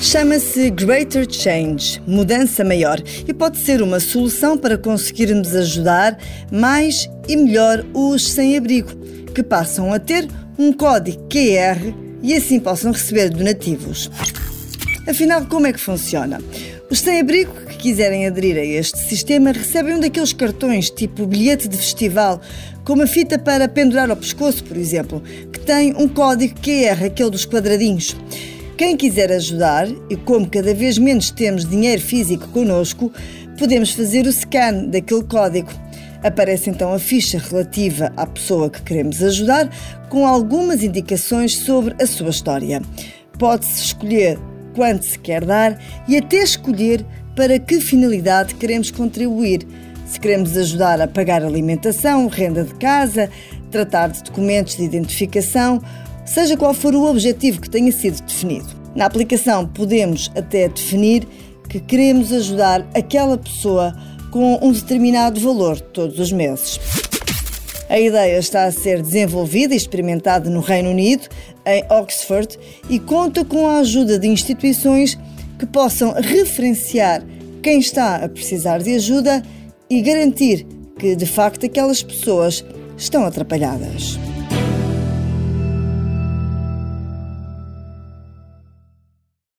Chama-se Greater Change, mudança maior, e pode ser uma solução para conseguirmos ajudar mais e melhor os sem-abrigo, que passam a ter um código QR e assim possam receber donativos. Afinal, como é que funciona? Os sem-abrigo que quiserem aderir a este sistema recebem um daqueles cartões tipo bilhete de festival, com uma fita para pendurar ao pescoço, por exemplo, que tem um código QR, aquele dos quadradinhos. Quem quiser ajudar, e como cada vez menos temos dinheiro físico connosco, podemos fazer o scan daquele código. Aparece então a ficha relativa à pessoa que queremos ajudar, com algumas indicações sobre a sua história. Pode-se escolher quanto se quer dar e até escolher para que finalidade queremos contribuir. Se queremos ajudar a pagar alimentação, renda de casa, tratar de documentos de identificação seja qual for o objetivo que tenha sido definido. Na aplicação, podemos até definir que queremos ajudar aquela pessoa com um determinado valor todos os meses. A ideia está a ser desenvolvida e experimentada no Reino Unido, em Oxford, e conta com a ajuda de instituições que possam referenciar quem está a precisar de ajuda e garantir que, de facto, aquelas pessoas estão atrapalhadas.